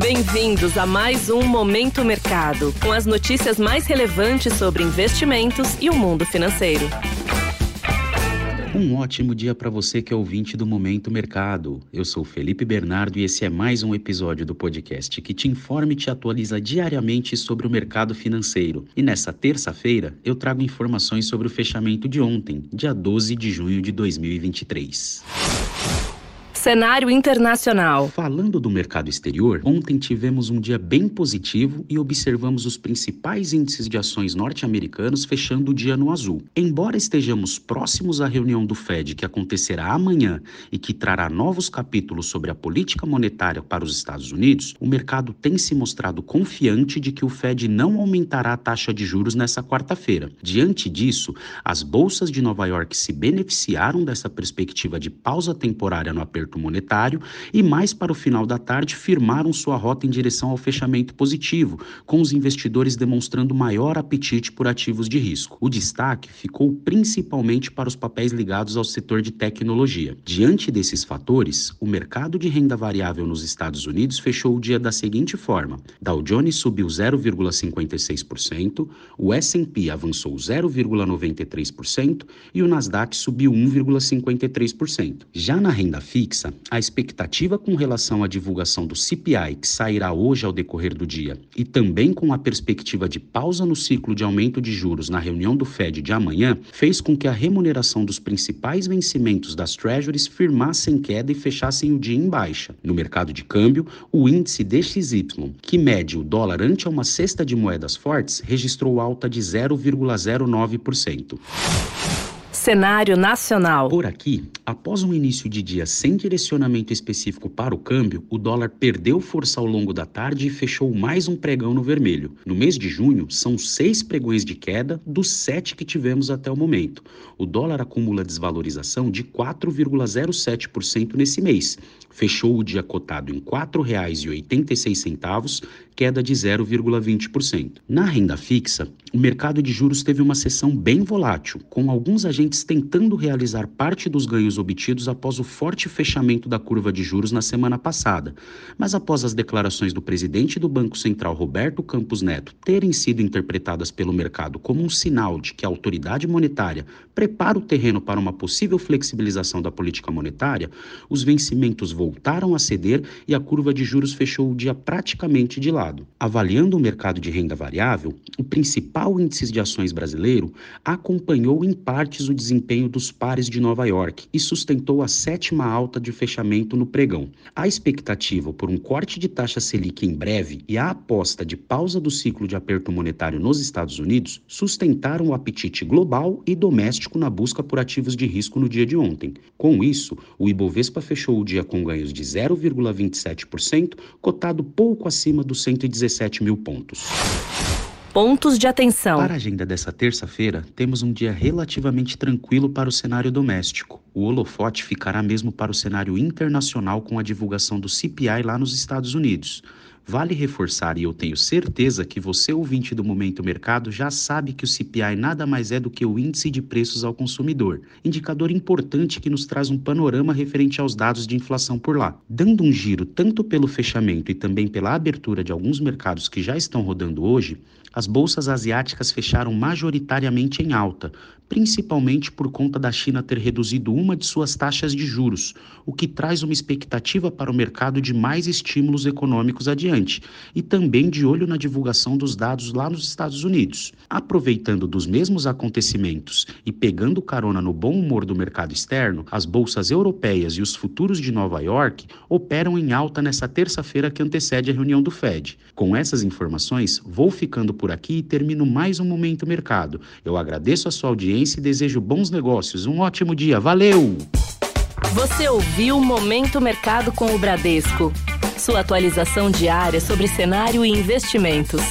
Bem-vindos a mais um Momento Mercado, com as notícias mais relevantes sobre investimentos e o mundo financeiro. Um ótimo dia para você que é ouvinte do Momento Mercado. Eu sou Felipe Bernardo e esse é mais um episódio do podcast que te informa e te atualiza diariamente sobre o mercado financeiro. E nessa terça-feira eu trago informações sobre o fechamento de ontem, dia 12 de junho de 2023. Cenário internacional. Falando do mercado exterior, ontem tivemos um dia bem positivo e observamos os principais índices de ações norte-americanos fechando o dia no azul. Embora estejamos próximos à reunião do Fed que acontecerá amanhã e que trará novos capítulos sobre a política monetária para os Estados Unidos, o mercado tem se mostrado confiante de que o Fed não aumentará a taxa de juros nessa quarta-feira. Diante disso, as bolsas de Nova York se beneficiaram dessa perspectiva de pausa temporária no aperto monetário e mais para o final da tarde firmaram sua rota em direção ao fechamento positivo, com os investidores demonstrando maior apetite por ativos de risco. O destaque ficou principalmente para os papéis ligados ao setor de tecnologia. Diante desses fatores, o mercado de renda variável nos Estados Unidos fechou o dia da seguinte forma: Dow Jones subiu 0,56%, o S&P avançou 0,93% e o Nasdaq subiu 1,53%. Já na renda fixa, a expectativa com relação à divulgação do CPI, que sairá hoje ao decorrer do dia, e também com a perspectiva de pausa no ciclo de aumento de juros na reunião do Fed de amanhã, fez com que a remuneração dos principais vencimentos das Treasuries firmassem queda e fechassem o dia em baixa. No mercado de câmbio, o índice DXY, que mede o dólar ante uma cesta de moedas fortes, registrou alta de 0,09%. Cenário nacional. Por aqui, após um início de dia sem direcionamento específico para o câmbio, o dólar perdeu força ao longo da tarde e fechou mais um pregão no vermelho. No mês de junho, são seis pregões de queda dos sete que tivemos até o momento. O dólar acumula desvalorização de 4,07% nesse mês. Fechou o dia cotado em R$ 4,86, queda de 0,20%. Na renda fixa, o mercado de juros teve uma sessão bem volátil, com alguns agentes tentando realizar parte dos ganhos obtidos após o forte fechamento da curva de juros na semana passada. Mas após as declarações do presidente do Banco Central, Roberto Campos Neto, terem sido interpretadas pelo mercado como um sinal de que a autoridade monetária prepara o terreno para uma possível flexibilização da política monetária, os vencimentos voltaram a ceder e a curva de juros fechou o dia praticamente de lado. Avaliando o mercado de renda variável, o principal índice de ações brasileiro acompanhou em partes o desempenho dos pares de Nova York e sustentou a sétima alta de fechamento no pregão. A expectativa por um corte de taxa Selic em breve e a aposta de pausa do ciclo de aperto monetário nos Estados Unidos sustentaram o apetite global e doméstico na busca por ativos de risco no dia de ontem. Com isso, o Ibovespa fechou o dia com ganhos de 0,27%, cotado pouco acima dos 117 mil pontos. Pontos de atenção. Para a agenda dessa terça-feira, temos um dia relativamente tranquilo para o cenário doméstico. O holofote ficará mesmo para o cenário internacional com a divulgação do CPI lá nos Estados Unidos. Vale reforçar, e eu tenho certeza que você, ouvinte do Momento Mercado, já sabe que o CPI nada mais é do que o Índice de Preços ao Consumidor, indicador importante que nos traz um panorama referente aos dados de inflação por lá. Dando um giro tanto pelo fechamento e também pela abertura de alguns mercados que já estão rodando hoje, as bolsas asiáticas fecharam majoritariamente em alta, principalmente por conta da China ter reduzido uma de suas taxas de juros, o que traz uma expectativa para o mercado de mais estímulos econômicos adiante, e também de olho na divulgação dos dados lá nos Estados Unidos. Aproveitando dos mesmos acontecimentos e pegando carona no bom humor do mercado externo, as bolsas europeias e os futuros de Nova York operam em alta nessa terça-feira que antecede a reunião do Fed. Com essas informações, vou ficando por aqui e termino mais um Momento Mercado. Eu agradeço a sua audiência e desejo bons negócios. Um ótimo dia. Valeu! Você ouviu Momento Mercado com o Bradesco. Sua atualização diária sobre cenário e investimentos.